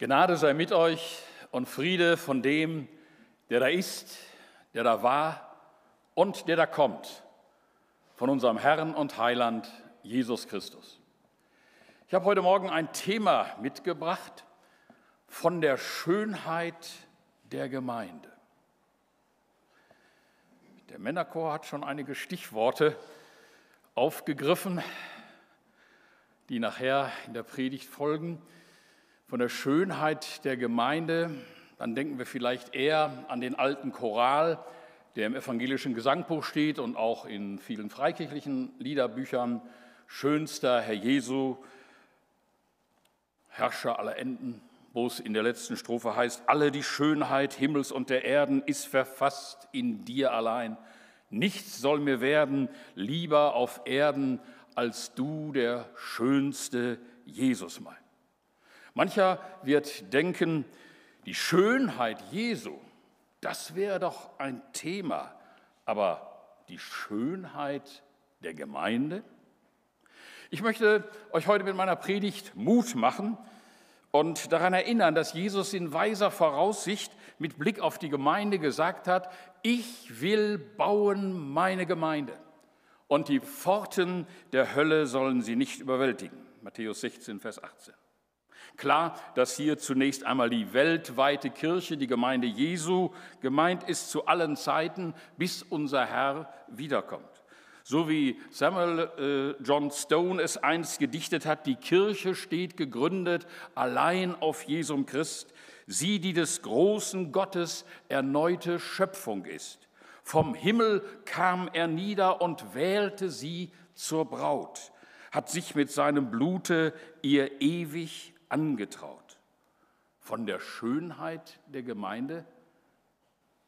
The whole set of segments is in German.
Gnade sei mit euch und Friede von dem, der da ist, der da war und der da kommt, von unserem Herrn und Heiland Jesus Christus. Ich habe heute Morgen ein Thema mitgebracht von der Schönheit der Gemeinde. Der Männerchor hat schon einige Stichworte aufgegriffen, die nachher in der Predigt folgen von der Schönheit der Gemeinde, dann denken wir vielleicht eher an den alten Choral, der im evangelischen Gesangbuch steht und auch in vielen freikirchlichen Liederbüchern. Schönster Herr Jesu, Herrscher aller Enden, wo es in der letzten Strophe heißt, alle die Schönheit Himmels und der Erden ist verfasst in dir allein. Nichts soll mir werden lieber auf Erden als du, der schönste Jesus mein. Mancher wird denken, die Schönheit Jesu, das wäre doch ein Thema, aber die Schönheit der Gemeinde? Ich möchte euch heute mit meiner Predigt Mut machen und daran erinnern, dass Jesus in weiser Voraussicht mit Blick auf die Gemeinde gesagt hat, ich will bauen meine Gemeinde und die Pforten der Hölle sollen sie nicht überwältigen. Matthäus 16, Vers 18. Klar, dass hier zunächst einmal die weltweite Kirche, die Gemeinde Jesu, gemeint ist zu allen Zeiten, bis unser Herr wiederkommt. So wie Samuel äh, John Stone es einst gedichtet hat, die Kirche steht gegründet allein auf Jesum Christ, sie, die des großen Gottes erneute Schöpfung ist. Vom Himmel kam er nieder und wählte sie zur Braut, hat sich mit seinem Blute ihr ewig angetraut. Von der Schönheit der Gemeinde?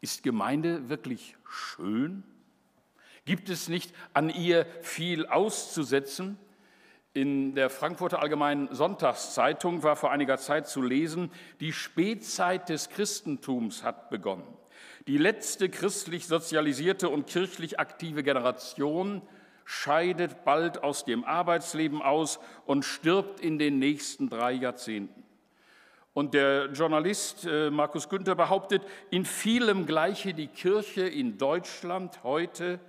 Ist Gemeinde wirklich schön? Gibt es nicht an ihr viel auszusetzen? In der Frankfurter Allgemeinen Sonntagszeitung war vor einiger Zeit zu lesen, die Spätzeit des Christentums hat begonnen. Die letzte christlich sozialisierte und kirchlich aktive Generation scheidet bald aus dem Arbeitsleben aus und stirbt in den nächsten drei Jahrzehnten. Und der Journalist äh, Markus Günther behauptet, in vielem gleiche die Kirche in Deutschland heute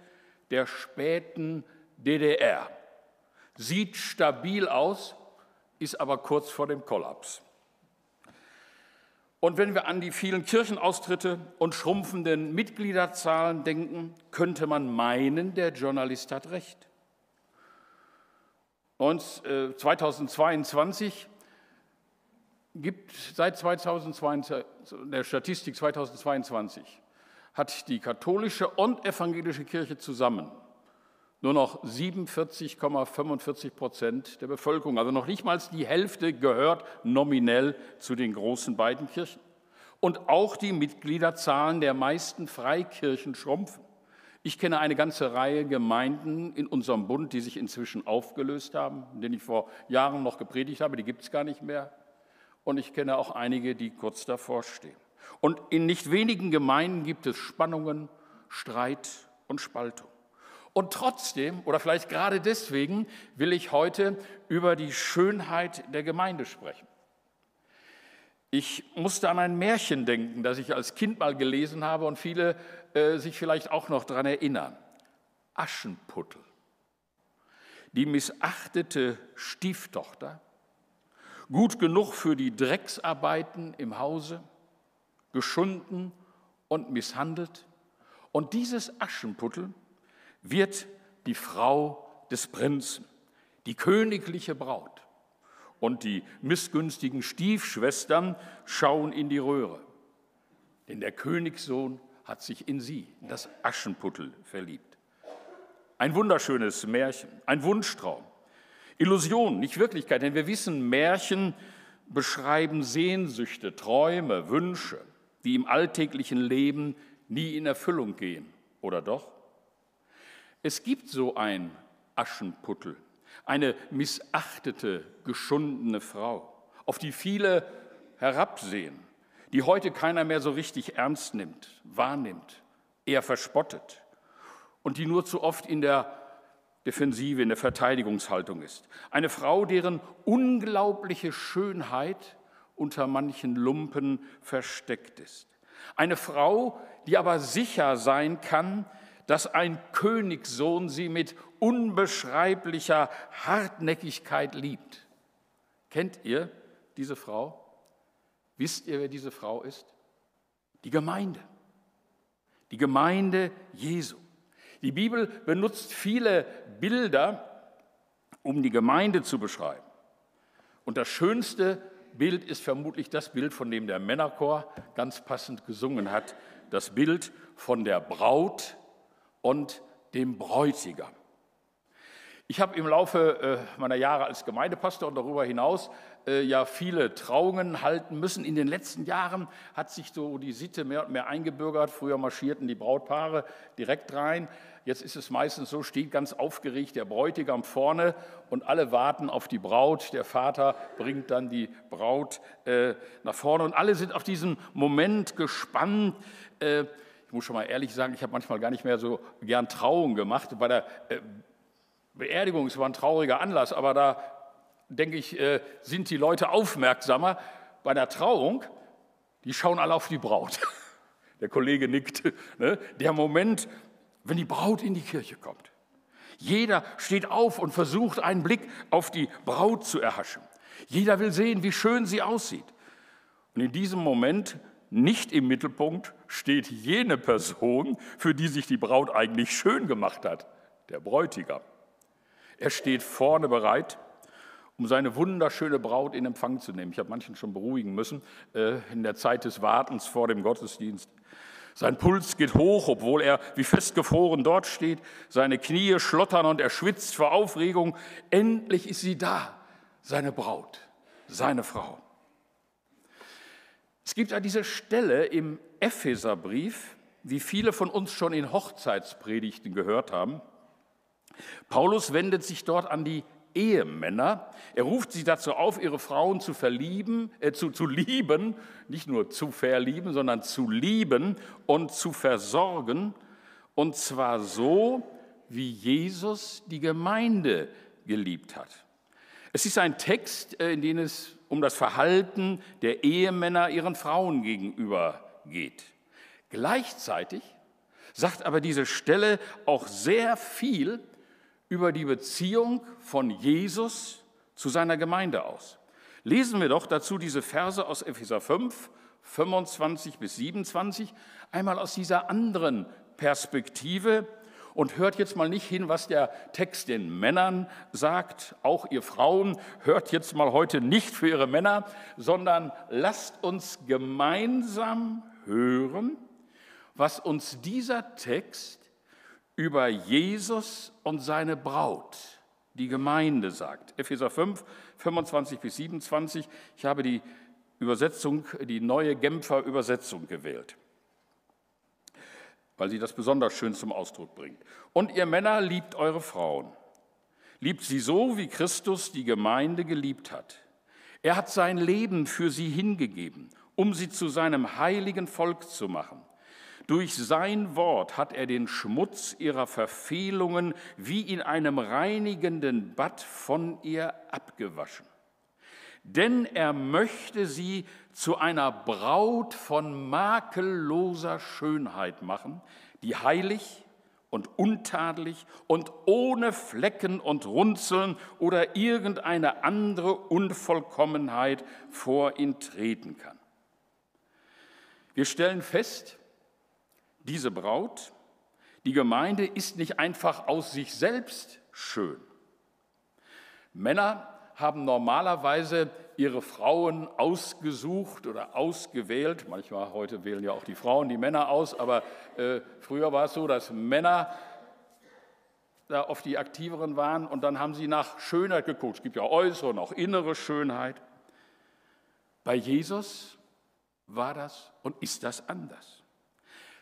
der späten DDR. Sieht stabil aus, ist aber kurz vor dem Kollaps. Und wenn wir an die vielen Kirchenaustritte und schrumpfenden Mitgliederzahlen denken, könnte man meinen, der Journalist hat recht. Und 2022 äh, gibt seit 2022, der Statistik 2022 hat die katholische und evangelische Kirche zusammen nur noch 47,45 Prozent der Bevölkerung, also noch nicht mal die Hälfte gehört nominell zu den großen beiden Kirchen. Und auch die Mitgliederzahlen der meisten Freikirchen schrumpfen. Ich kenne eine ganze Reihe Gemeinden in unserem Bund, die sich inzwischen aufgelöst haben, in denen ich vor Jahren noch gepredigt habe, die gibt es gar nicht mehr. Und ich kenne auch einige, die kurz davor stehen. Und in nicht wenigen Gemeinden gibt es Spannungen, Streit und Spaltung. Und trotzdem, oder vielleicht gerade deswegen, will ich heute über die Schönheit der Gemeinde sprechen. Ich musste an ein Märchen denken, das ich als Kind mal gelesen habe und viele äh, sich vielleicht auch noch daran erinnern. Aschenputtel. Die missachtete Stieftochter, gut genug für die Drecksarbeiten im Hause, geschunden und misshandelt. Und dieses Aschenputtel wird die Frau des Prinzen, die königliche Braut. Und die missgünstigen Stiefschwestern schauen in die Röhre. Denn der Königssohn hat sich in sie, in das Aschenputtel, verliebt. Ein wunderschönes Märchen, ein Wunschtraum. Illusion, nicht Wirklichkeit, denn wir wissen, Märchen beschreiben Sehnsüchte, Träume, Wünsche, die im alltäglichen Leben nie in Erfüllung gehen. Oder doch? Es gibt so ein Aschenputtel, eine missachtete, geschundene Frau, auf die viele herabsehen, die heute keiner mehr so richtig ernst nimmt, wahrnimmt, eher verspottet und die nur zu oft in der Defensive, in der Verteidigungshaltung ist. Eine Frau, deren unglaubliche Schönheit unter manchen Lumpen versteckt ist. Eine Frau, die aber sicher sein kann, dass ein Königssohn sie mit unbeschreiblicher Hartnäckigkeit liebt. Kennt ihr diese Frau? Wisst ihr, wer diese Frau ist? Die Gemeinde. Die Gemeinde Jesu. Die Bibel benutzt viele Bilder, um die Gemeinde zu beschreiben. Und das schönste Bild ist vermutlich das Bild, von dem der Männerchor ganz passend gesungen hat, das Bild von der Braut und dem Bräutigam. Ich habe im Laufe äh, meiner Jahre als Gemeindepastor und darüber hinaus äh, ja viele Trauungen halten müssen. In den letzten Jahren hat sich so die Sitte mehr und mehr eingebürgert. Früher marschierten die Brautpaare direkt rein. Jetzt ist es meistens so, steht ganz aufgeregt der Bräutigam vorne und alle warten auf die Braut. Der Vater bringt dann die Braut äh, nach vorne und alle sind auf diesen Moment gespannt. Ich muss schon mal ehrlich sagen, ich habe manchmal gar nicht mehr so gern Trauung gemacht. Bei der äh, Beerdigung, es war ein trauriger Anlass, aber da denke ich, äh, sind die Leute aufmerksamer. Bei der Trauung, die schauen alle auf die Braut. Der Kollege nickt. Ne? Der Moment, wenn die Braut in die Kirche kommt. Jeder steht auf und versucht einen Blick auf die Braut zu erhaschen. Jeder will sehen, wie schön sie aussieht. Und in diesem Moment, nicht im Mittelpunkt, steht jene Person, für die sich die Braut eigentlich schön gemacht hat, der Bräutigam. Er steht vorne bereit, um seine wunderschöne Braut in Empfang zu nehmen. Ich habe manchen schon beruhigen müssen äh, in der Zeit des Wartens vor dem Gottesdienst. Sein Puls geht hoch, obwohl er wie festgefroren dort steht. Seine Knie schlottern und er schwitzt vor Aufregung. Endlich ist sie da, seine Braut, seine Frau. Es gibt an dieser Stelle im Epheserbrief, wie viele von uns schon in Hochzeitspredigten gehört haben, Paulus wendet sich dort an die Ehemänner. Er ruft sie dazu auf, ihre Frauen zu verlieben, äh, zu, zu lieben, nicht nur zu verlieben, sondern zu lieben und zu versorgen. Und zwar so, wie Jesus die Gemeinde geliebt hat. Es ist ein Text, äh, in dem es um das Verhalten der Ehemänner ihren Frauen gegenüber geht. Gleichzeitig sagt aber diese Stelle auch sehr viel über die Beziehung von Jesus zu seiner Gemeinde aus. Lesen wir doch dazu diese Verse aus Epheser 5, 25 bis 27, einmal aus dieser anderen Perspektive und hört jetzt mal nicht hin, was der Text den Männern sagt, auch ihr Frauen, hört jetzt mal heute nicht für ihre Männer, sondern lasst uns gemeinsam hören, was uns dieser Text über Jesus und seine Braut, die Gemeinde sagt. Epheser 5, 25 bis 27. Ich habe die Übersetzung, die neue Genfer Übersetzung gewählt, weil sie das besonders schön zum Ausdruck bringt. Und ihr Männer liebt eure Frauen. Liebt sie so, wie Christus die Gemeinde geliebt hat. Er hat sein Leben für sie hingegeben, um sie zu seinem heiligen Volk zu machen. Durch sein Wort hat er den Schmutz ihrer Verfehlungen wie in einem reinigenden Bad von ihr abgewaschen. Denn er möchte sie zu einer Braut von makelloser Schönheit machen, die heilig und untadelig und ohne Flecken und Runzeln oder irgendeine andere Unvollkommenheit vor ihn treten kann. Wir stellen fest, diese Braut, die Gemeinde ist nicht einfach aus sich selbst schön. Männer haben normalerweise ihre Frauen ausgesucht oder ausgewählt. Manchmal heute wählen ja auch die Frauen die Männer aus, aber äh, früher war es so, dass Männer da auf die Aktiveren waren und dann haben sie nach Schönheit geguckt. Es gibt ja äußere und auch innere Schönheit. Bei Jesus war das und ist das anders.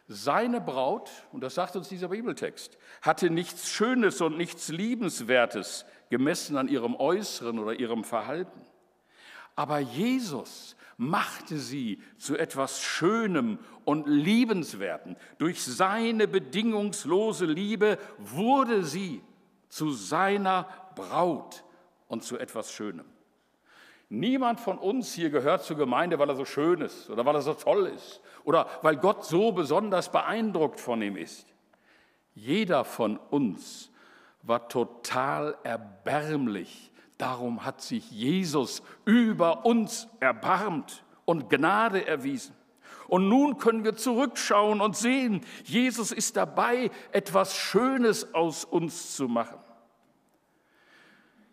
Seine Braut, und das sagt uns dieser Bibeltext, hatte nichts Schönes und nichts Liebenswertes gemessen an ihrem Äußeren oder ihrem Verhalten. Aber Jesus machte sie zu etwas Schönem und Liebenswerten. Durch seine bedingungslose Liebe wurde sie zu seiner Braut und zu etwas Schönem. Niemand von uns hier gehört zur Gemeinde, weil er so schön ist oder weil er so toll ist oder weil Gott so besonders beeindruckt von ihm ist. Jeder von uns war total erbärmlich. Darum hat sich Jesus über uns erbarmt und Gnade erwiesen. Und nun können wir zurückschauen und sehen, Jesus ist dabei, etwas Schönes aus uns zu machen.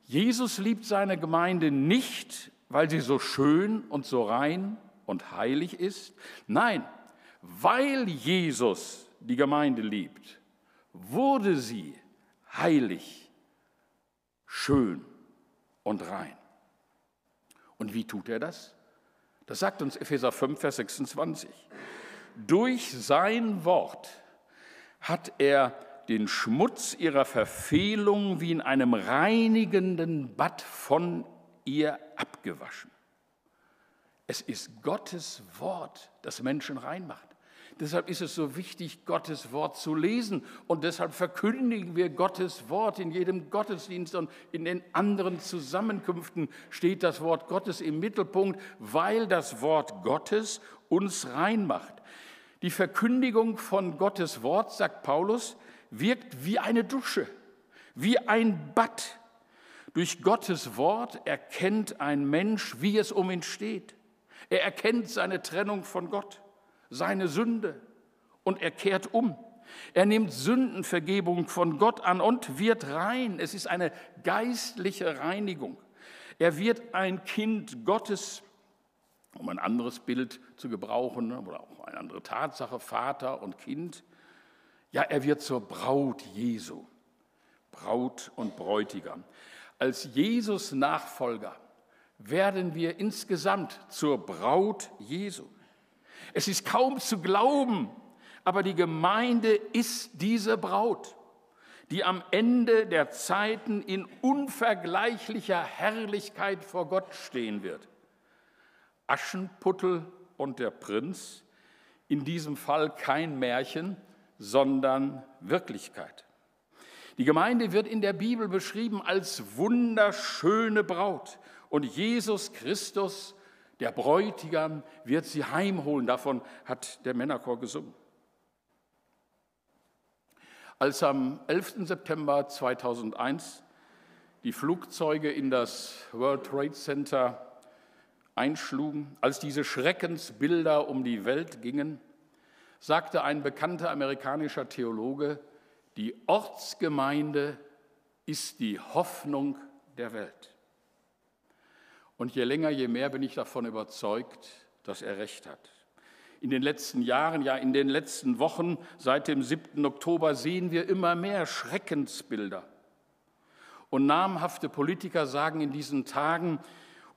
Jesus liebt seine Gemeinde nicht, weil sie so schön und so rein und heilig ist. Nein, weil Jesus die Gemeinde liebt, wurde sie heilig, schön und rein. Und wie tut er das? Das sagt uns Epheser 5, Vers 26. Durch sein Wort hat er den Schmutz ihrer Verfehlung wie in einem reinigenden Bad von ihr abgewaschen. Es ist Gottes Wort, das Menschen reinmacht. Deshalb ist es so wichtig, Gottes Wort zu lesen. Und deshalb verkündigen wir Gottes Wort in jedem Gottesdienst und in den anderen Zusammenkünften steht das Wort Gottes im Mittelpunkt, weil das Wort Gottes uns reinmacht. Die Verkündigung von Gottes Wort, sagt Paulus, wirkt wie eine Dusche, wie ein Bad. Durch Gottes Wort erkennt ein Mensch, wie es um ihn steht. Er erkennt seine Trennung von Gott seine Sünde und er kehrt um. Er nimmt Sündenvergebung von Gott an und wird rein. Es ist eine geistliche Reinigung. Er wird ein Kind Gottes, um ein anderes Bild zu gebrauchen oder auch eine andere Tatsache, Vater und Kind. Ja, er wird zur Braut Jesu, Braut und Bräutigam. Als Jesus Nachfolger werden wir insgesamt zur Braut Jesu. Es ist kaum zu glauben, aber die Gemeinde ist diese Braut, die am Ende der Zeiten in unvergleichlicher Herrlichkeit vor Gott stehen wird. Aschenputtel und der Prinz, in diesem Fall kein Märchen, sondern Wirklichkeit. Die Gemeinde wird in der Bibel beschrieben als wunderschöne Braut und Jesus Christus der Bräutigam wird sie heimholen. Davon hat der Männerchor gesungen. Als am 11. September 2001 die Flugzeuge in das World Trade Center einschlugen, als diese Schreckensbilder um die Welt gingen, sagte ein bekannter amerikanischer Theologe, die Ortsgemeinde ist die Hoffnung der Welt. Und je länger, je mehr bin ich davon überzeugt, dass er recht hat. In den letzten Jahren, ja in den letzten Wochen, seit dem 7. Oktober, sehen wir immer mehr Schreckensbilder. Und namhafte Politiker sagen in diesen Tagen,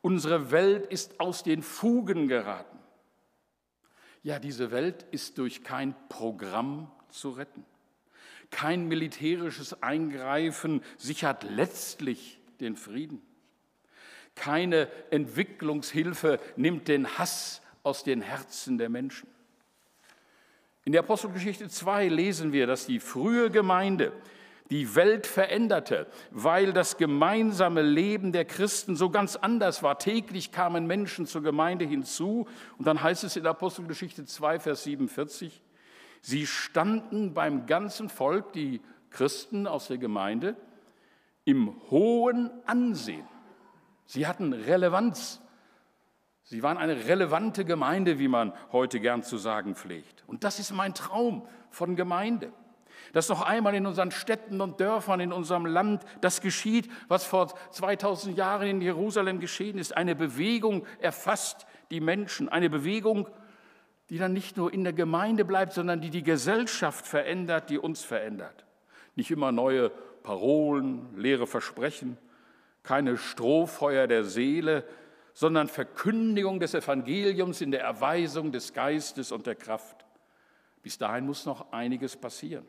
unsere Welt ist aus den Fugen geraten. Ja, diese Welt ist durch kein Programm zu retten. Kein militärisches Eingreifen sichert letztlich den Frieden. Keine Entwicklungshilfe nimmt den Hass aus den Herzen der Menschen. In der Apostelgeschichte 2 lesen wir, dass die frühe Gemeinde die Welt veränderte, weil das gemeinsame Leben der Christen so ganz anders war. Täglich kamen Menschen zur Gemeinde hinzu. Und dann heißt es in der Apostelgeschichte 2, Vers 47, sie standen beim ganzen Volk, die Christen aus der Gemeinde, im hohen Ansehen. Sie hatten Relevanz. Sie waren eine relevante Gemeinde, wie man heute gern zu sagen pflegt. Und das ist mein Traum von Gemeinde. Dass noch einmal in unseren Städten und Dörfern, in unserem Land das geschieht, was vor 2000 Jahren in Jerusalem geschehen ist. Eine Bewegung erfasst die Menschen. Eine Bewegung, die dann nicht nur in der Gemeinde bleibt, sondern die die Gesellschaft verändert, die uns verändert. Nicht immer neue Parolen, leere Versprechen, keine Strohfeuer der Seele, sondern Verkündigung des Evangeliums in der Erweisung des Geistes und der Kraft. Bis dahin muss noch einiges passieren.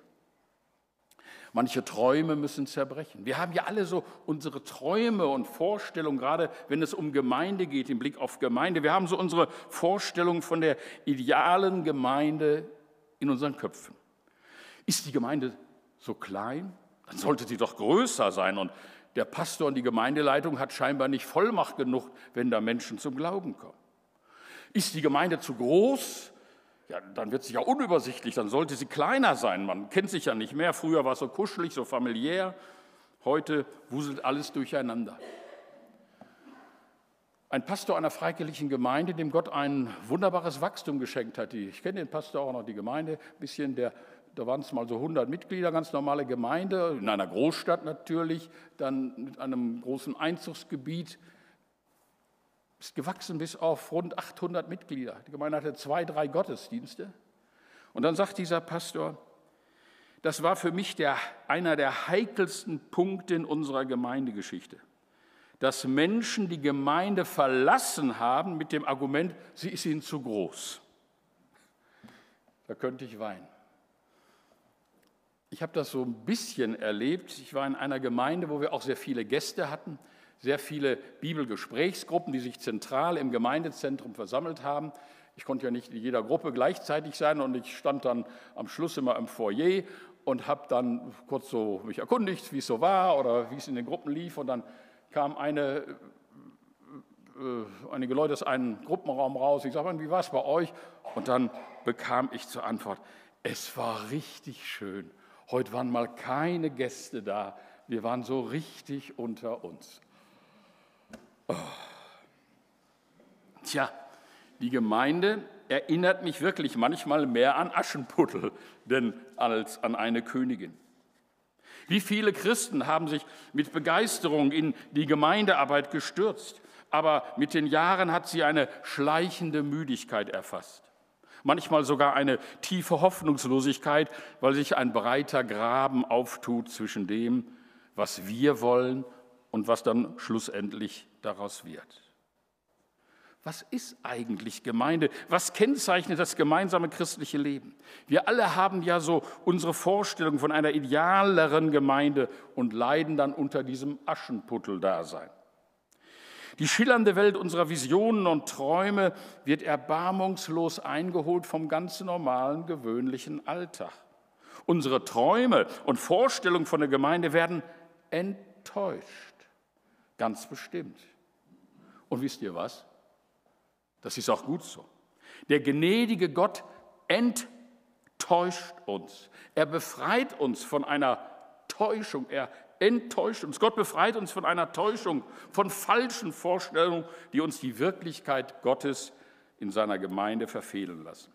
Manche Träume müssen zerbrechen. Wir haben ja alle so unsere Träume und Vorstellungen, gerade wenn es um Gemeinde geht, im Blick auf Gemeinde. Wir haben so unsere Vorstellung von der idealen Gemeinde in unseren Köpfen. Ist die Gemeinde so klein? Dann sollte sie doch größer sein und der Pastor und die Gemeindeleitung hat scheinbar nicht Vollmacht genug, wenn da Menschen zum Glauben kommen. Ist die Gemeinde zu groß? Ja, dann wird sie ja unübersichtlich, dann sollte sie kleiner sein. Man kennt sich ja nicht mehr. Früher war es so kuschelig, so familiär. Heute wuselt alles durcheinander. Ein Pastor einer freikirchlichen Gemeinde, dem Gott ein wunderbares Wachstum geschenkt hat. Ich kenne den Pastor auch noch, die Gemeinde ein bisschen, der da waren es mal so 100 Mitglieder, ganz normale Gemeinde, in einer Großstadt natürlich, dann mit einem großen Einzugsgebiet. Ist gewachsen bis auf rund 800 Mitglieder. Die Gemeinde hatte zwei, drei Gottesdienste. Und dann sagt dieser Pastor, das war für mich der, einer der heikelsten Punkte in unserer Gemeindegeschichte, dass Menschen die Gemeinde verlassen haben mit dem Argument, sie ist ihnen zu groß. Da könnte ich weinen. Ich habe das so ein bisschen erlebt. Ich war in einer Gemeinde, wo wir auch sehr viele Gäste hatten, sehr viele Bibelgesprächsgruppen, die sich zentral im Gemeindezentrum versammelt haben. Ich konnte ja nicht in jeder Gruppe gleichzeitig sein und ich stand dann am Schluss immer im Foyer und habe dann kurz so mich erkundigt, wie es so war oder wie es in den Gruppen lief und dann kam eine äh, einige Leute aus einem Gruppenraum raus. Ich sage, wie war es bei euch? Und dann bekam ich zur Antwort, es war richtig schön. Heute waren mal keine Gäste da. Wir waren so richtig unter uns. Oh. Tja, die Gemeinde erinnert mich wirklich manchmal mehr an Aschenputtel denn als an eine Königin. Wie viele Christen haben sich mit Begeisterung in die Gemeindearbeit gestürzt, aber mit den Jahren hat sie eine schleichende Müdigkeit erfasst manchmal sogar eine tiefe Hoffnungslosigkeit, weil sich ein breiter Graben auftut zwischen dem, was wir wollen und was dann schlussendlich daraus wird. Was ist eigentlich Gemeinde? Was kennzeichnet das gemeinsame christliche Leben? Wir alle haben ja so unsere Vorstellung von einer idealeren Gemeinde und leiden dann unter diesem Aschenputtel-Dasein. Die schillernde Welt unserer Visionen und Träume wird erbarmungslos eingeholt vom ganz normalen, gewöhnlichen Alltag. Unsere Träume und Vorstellungen von der Gemeinde werden enttäuscht. Ganz bestimmt. Und wisst ihr was? Das ist auch gut so. Der gnädige Gott enttäuscht uns. Er befreit uns von einer Täuschung. Er enttäuscht uns. Gott befreit uns von einer Täuschung, von falschen Vorstellungen, die uns die Wirklichkeit Gottes in seiner Gemeinde verfehlen lassen.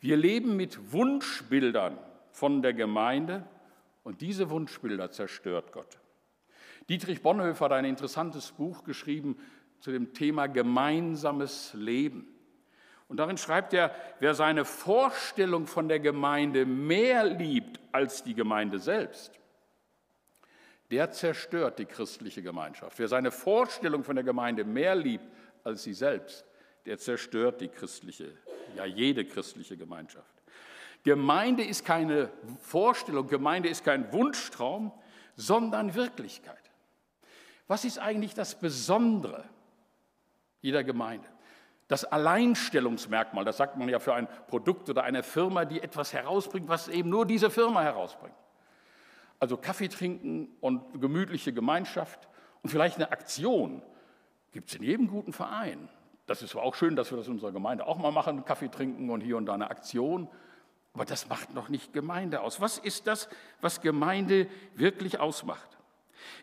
Wir leben mit Wunschbildern von der Gemeinde und diese Wunschbilder zerstört Gott. Dietrich Bonhoeffer hat ein interessantes Buch geschrieben zu dem Thema gemeinsames Leben. Und darin schreibt er, wer seine Vorstellung von der Gemeinde mehr liebt als die Gemeinde selbst, der zerstört die christliche Gemeinschaft. Wer seine Vorstellung von der Gemeinde mehr liebt als sie selbst, der zerstört die christliche, ja jede christliche Gemeinschaft. Gemeinde ist keine Vorstellung, Gemeinde ist kein Wunschtraum, sondern Wirklichkeit. Was ist eigentlich das Besondere jeder Gemeinde? Das Alleinstellungsmerkmal, das sagt man ja für ein Produkt oder eine Firma, die etwas herausbringt, was eben nur diese Firma herausbringt. Also Kaffee trinken und gemütliche Gemeinschaft und vielleicht eine Aktion gibt es in jedem guten Verein. Das ist auch schön, dass wir das in unserer Gemeinde auch mal machen, Kaffee trinken und hier und da eine Aktion. Aber das macht noch nicht Gemeinde aus. Was ist das, was Gemeinde wirklich ausmacht?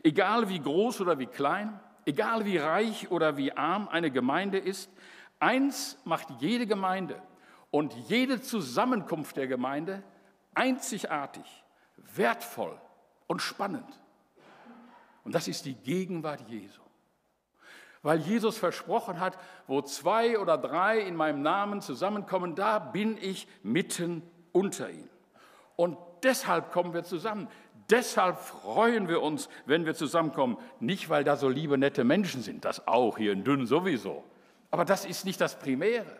Egal wie groß oder wie klein, egal wie reich oder wie arm eine Gemeinde ist, eins macht jede Gemeinde und jede Zusammenkunft der Gemeinde einzigartig, wertvoll und spannend. Und das ist die Gegenwart Jesu. Weil Jesus versprochen hat, wo zwei oder drei in meinem Namen zusammenkommen, da bin ich mitten unter ihnen. Und deshalb kommen wir zusammen. Deshalb freuen wir uns, wenn wir zusammenkommen. Nicht, weil da so liebe, nette Menschen sind, das auch hier in Dünn sowieso. Aber das ist nicht das Primäre.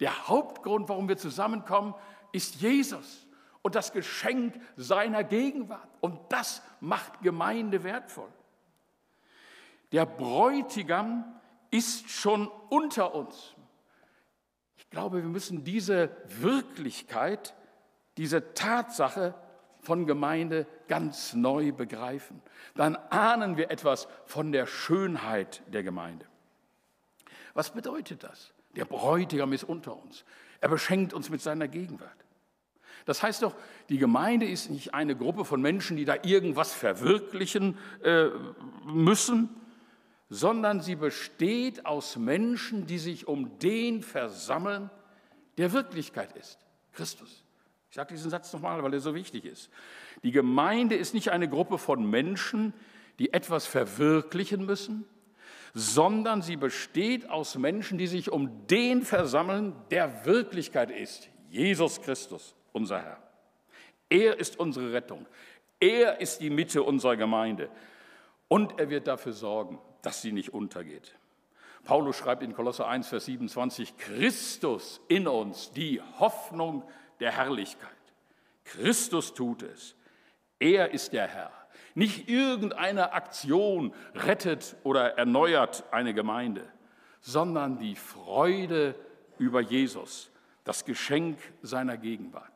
Der Hauptgrund, warum wir zusammenkommen, ist Jesus und das Geschenk seiner Gegenwart. Und das macht Gemeinde wertvoll. Der Bräutigam ist schon unter uns. Ich glaube, wir müssen diese Wirklichkeit, diese Tatsache von Gemeinde ganz neu begreifen. Dann ahnen wir etwas von der Schönheit der Gemeinde. Was bedeutet das? Der Bräutigam ist unter uns. Er beschenkt uns mit seiner Gegenwart. Das heißt doch, die Gemeinde ist nicht eine Gruppe von Menschen, die da irgendwas verwirklichen äh, müssen, sondern sie besteht aus Menschen, die sich um den versammeln, der Wirklichkeit ist, Christus. Ich sage diesen Satz nochmal, weil er so wichtig ist. Die Gemeinde ist nicht eine Gruppe von Menschen, die etwas verwirklichen müssen, sondern sie besteht aus Menschen, die sich um den versammeln, der Wirklichkeit ist, Jesus Christus, unser Herr. Er ist unsere Rettung. Er ist die Mitte unserer Gemeinde. Und er wird dafür sorgen, dass sie nicht untergeht. Paulus schreibt in Kolosser 1, Vers 27, Christus in uns, die Hoffnung der Herrlichkeit. Christus tut es. Er ist der Herr. Nicht irgendeine Aktion rettet oder erneuert eine Gemeinde, sondern die Freude über Jesus, das Geschenk seiner Gegenwart.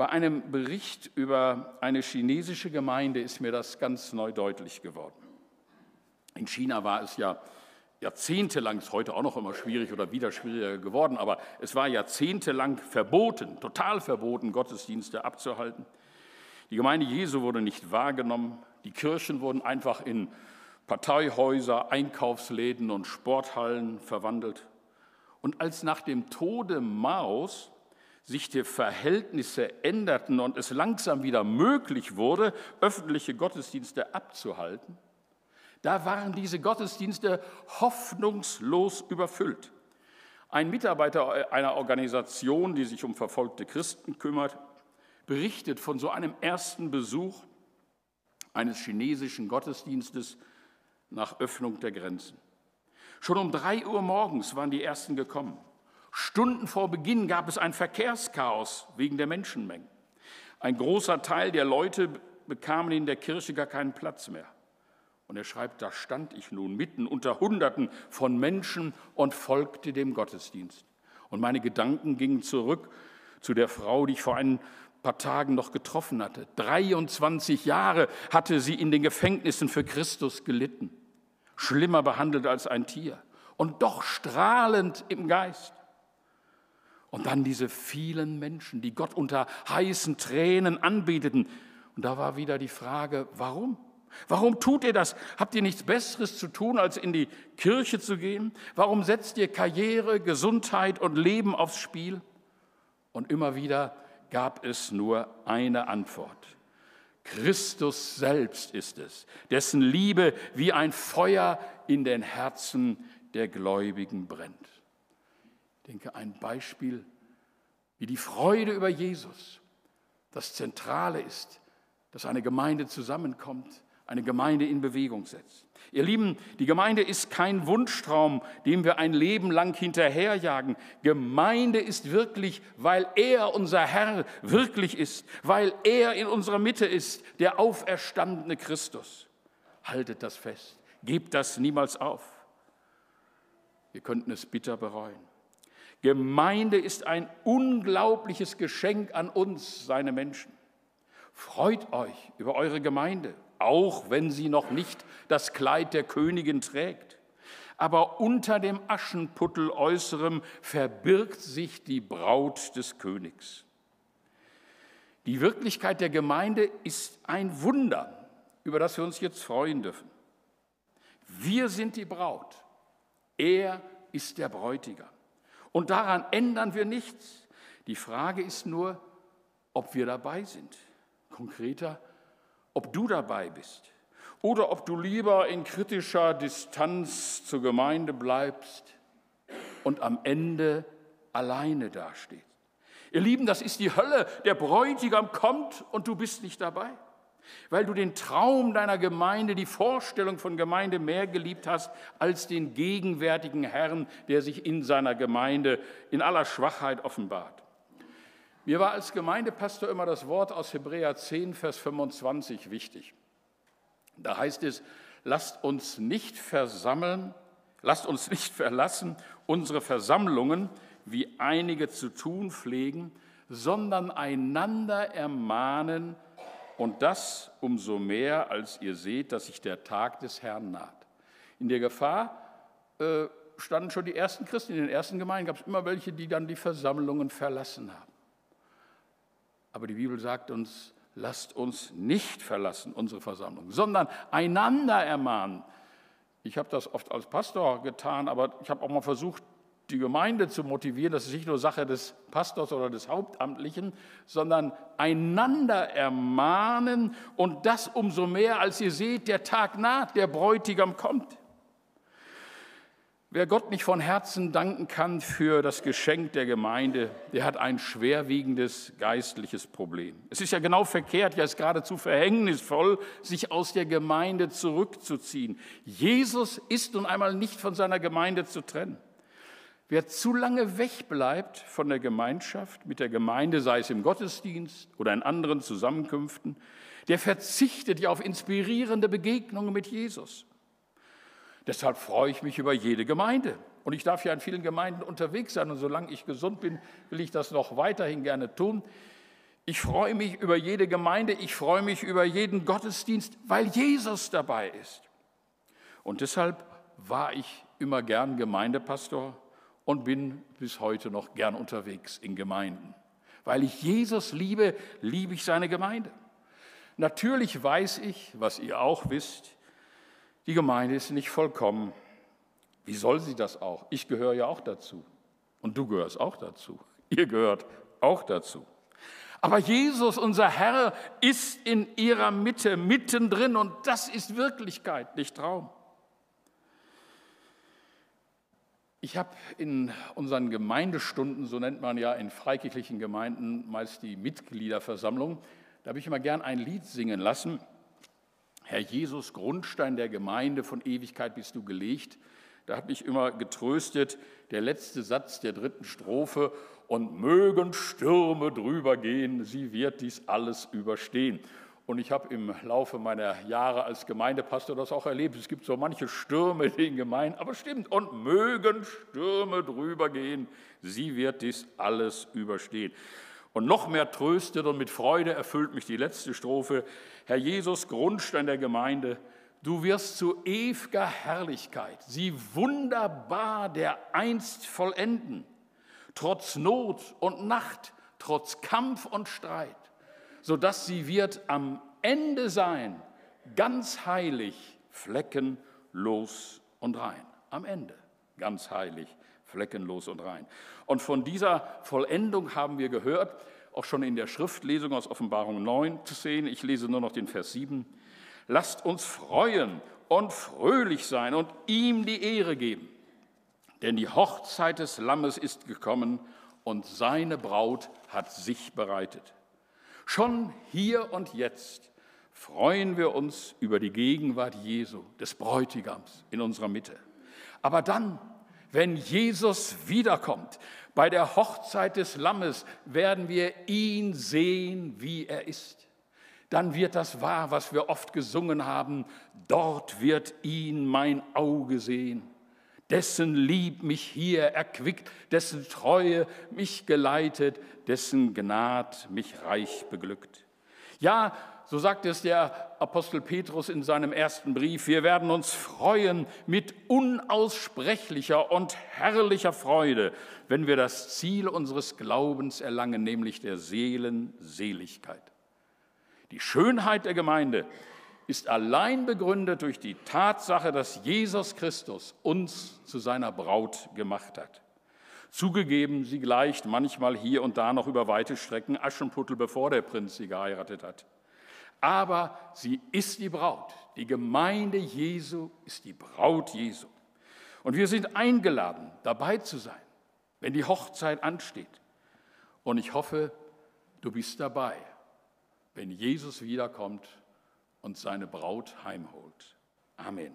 Bei einem Bericht über eine chinesische Gemeinde ist mir das ganz neu deutlich geworden. In China war es ja jahrzehntelang, ist heute auch noch immer schwierig oder wieder schwieriger geworden, aber es war jahrzehntelang verboten, total verboten, Gottesdienste abzuhalten. Die Gemeinde Jesu wurde nicht wahrgenommen, die Kirchen wurden einfach in Parteihäuser, Einkaufsläden und Sporthallen verwandelt. Und als nach dem Tode Maos sich die Verhältnisse änderten und es langsam wieder möglich wurde, öffentliche Gottesdienste abzuhalten, da waren diese Gottesdienste hoffnungslos überfüllt. Ein Mitarbeiter einer Organisation, die sich um verfolgte Christen kümmert, berichtet von so einem ersten Besuch eines chinesischen Gottesdienstes nach Öffnung der Grenzen. Schon um drei Uhr morgens waren die Ersten gekommen. Stunden vor Beginn gab es ein Verkehrschaos wegen der Menschenmengen. Ein großer Teil der Leute bekamen in der Kirche gar keinen Platz mehr. Und er schreibt, da stand ich nun mitten unter Hunderten von Menschen und folgte dem Gottesdienst. Und meine Gedanken gingen zurück zu der Frau, die ich vor ein paar Tagen noch getroffen hatte. 23 Jahre hatte sie in den Gefängnissen für Christus gelitten, schlimmer behandelt als ein Tier und doch strahlend im Geist. Und dann diese vielen Menschen, die Gott unter heißen Tränen anbeteten. Und da war wieder die Frage, warum? Warum tut ihr das? Habt ihr nichts Besseres zu tun, als in die Kirche zu gehen? Warum setzt ihr Karriere, Gesundheit und Leben aufs Spiel? Und immer wieder gab es nur eine Antwort. Christus selbst ist es, dessen Liebe wie ein Feuer in den Herzen der Gläubigen brennt. Ich denke, ein Beispiel, wie die Freude über Jesus das Zentrale ist, dass eine Gemeinde zusammenkommt, eine Gemeinde in Bewegung setzt. Ihr Lieben, die Gemeinde ist kein Wunschtraum, dem wir ein Leben lang hinterherjagen. Gemeinde ist wirklich, weil er unser Herr wirklich ist, weil er in unserer Mitte ist, der auferstandene Christus. Haltet das fest, gebt das niemals auf. Wir könnten es bitter bereuen. Gemeinde ist ein unglaubliches Geschenk an uns, seine Menschen. Freut euch über eure Gemeinde auch wenn sie noch nicht das Kleid der Königin trägt. Aber unter dem Aschenputtel äußerem verbirgt sich die Braut des Königs. Die Wirklichkeit der Gemeinde ist ein Wunder, über das wir uns jetzt freuen dürfen. Wir sind die Braut, er ist der Bräutigam. Und daran ändern wir nichts. Die Frage ist nur, ob wir dabei sind. Konkreter, ob du dabei bist oder ob du lieber in kritischer Distanz zur Gemeinde bleibst und am Ende alleine dastehst. Ihr Lieben, das ist die Hölle. Der Bräutigam kommt und du bist nicht dabei, weil du den Traum deiner Gemeinde, die Vorstellung von Gemeinde mehr geliebt hast als den gegenwärtigen Herrn, der sich in seiner Gemeinde in aller Schwachheit offenbart. Mir war als Gemeindepastor immer das Wort aus Hebräer 10, Vers 25 wichtig. Da heißt es, lasst uns nicht versammeln, lasst uns nicht verlassen unsere Versammlungen, wie einige zu tun pflegen, sondern einander ermahnen und das umso mehr, als ihr seht, dass sich der Tag des Herrn naht. In der Gefahr äh, standen schon die ersten Christen. In den ersten Gemeinden gab es immer welche, die dann die Versammlungen verlassen haben. Aber die Bibel sagt uns, lasst uns nicht verlassen, unsere Versammlung, sondern einander ermahnen. Ich habe das oft als Pastor getan, aber ich habe auch mal versucht, die Gemeinde zu motivieren. Das ist nicht nur Sache des Pastors oder des Hauptamtlichen, sondern einander ermahnen und das umso mehr, als ihr seht, der Tag naht, der Bräutigam kommt. Wer Gott nicht von Herzen danken kann für das Geschenk der Gemeinde, der hat ein schwerwiegendes geistliches Problem. Es ist ja genau verkehrt, ja es ist geradezu verhängnisvoll, sich aus der Gemeinde zurückzuziehen. Jesus ist nun einmal nicht von seiner Gemeinde zu trennen. Wer zu lange wegbleibt von der Gemeinschaft, mit der Gemeinde, sei es im Gottesdienst oder in anderen Zusammenkünften, der verzichtet ja auf inspirierende Begegnungen mit Jesus. Deshalb freue ich mich über jede Gemeinde. Und ich darf ja in vielen Gemeinden unterwegs sein. Und solange ich gesund bin, will ich das noch weiterhin gerne tun. Ich freue mich über jede Gemeinde. Ich freue mich über jeden Gottesdienst, weil Jesus dabei ist. Und deshalb war ich immer gern Gemeindepastor und bin bis heute noch gern unterwegs in Gemeinden. Weil ich Jesus liebe, liebe ich seine Gemeinde. Natürlich weiß ich, was ihr auch wisst, die Gemeinde ist nicht vollkommen. Wie soll sie das auch? Ich gehöre ja auch dazu. Und du gehörst auch dazu. Ihr gehört auch dazu. Aber Jesus, unser Herr, ist in ihrer Mitte, mittendrin und das ist Wirklichkeit, nicht Traum. Ich habe in unseren Gemeindestunden, so nennt man ja in freikirchlichen Gemeinden meist die Mitgliederversammlung, da habe ich immer gern ein Lied singen lassen. Herr Jesus, Grundstein der Gemeinde, von Ewigkeit bist du gelegt. Da hat mich immer getröstet der letzte Satz der dritten Strophe, und mögen Stürme drüber gehen, sie wird dies alles überstehen. Und ich habe im Laufe meiner Jahre als Gemeindepastor das auch erlebt. Es gibt so manche Stürme in den Gemeinden, aber stimmt, und mögen Stürme drüber gehen, sie wird dies alles überstehen. Und noch mehr tröstet und mit Freude erfüllt mich die letzte Strophe. Herr Jesus, Grundstein der Gemeinde, du wirst zu ewiger Herrlichkeit sie wunderbar der einst vollenden, trotz Not und Nacht, trotz Kampf und Streit, sodass sie wird am Ende sein, ganz heilig, fleckenlos und rein. Am Ende, ganz heilig, fleckenlos und rein. Und von dieser Vollendung haben wir gehört, auch schon in der Schriftlesung aus Offenbarung 9 zu sehen. Ich lese nur noch den Vers 7. Lasst uns freuen und fröhlich sein und ihm die Ehre geben. Denn die Hochzeit des Lammes ist gekommen und seine Braut hat sich bereitet. Schon hier und jetzt freuen wir uns über die Gegenwart Jesu, des Bräutigams in unserer Mitte. Aber dann wenn Jesus wiederkommt, bei der Hochzeit des Lammes, werden wir ihn sehen, wie er ist. Dann wird das wahr, was wir oft gesungen haben. Dort wird ihn mein Auge sehen. Dessen Lieb mich hier erquickt, dessen Treue mich geleitet, dessen Gnad mich reich beglückt. Ja, so sagt es der Apostel Petrus in seinem ersten Brief, wir werden uns freuen mit unaussprechlicher und herrlicher Freude, wenn wir das Ziel unseres Glaubens erlangen, nämlich der Seelenseligkeit. Die Schönheit der Gemeinde ist allein begründet durch die Tatsache, dass Jesus Christus uns zu seiner Braut gemacht hat. Zugegeben, sie gleicht manchmal hier und da noch über weite Strecken Aschenputtel, bevor der Prinz sie geheiratet hat aber sie ist die Braut. Die Gemeinde Jesu ist die Braut Jesu. Und wir sind eingeladen, dabei zu sein, wenn die Hochzeit ansteht. Und ich hoffe, du bist dabei, wenn Jesus wiederkommt und seine Braut heimholt. Amen.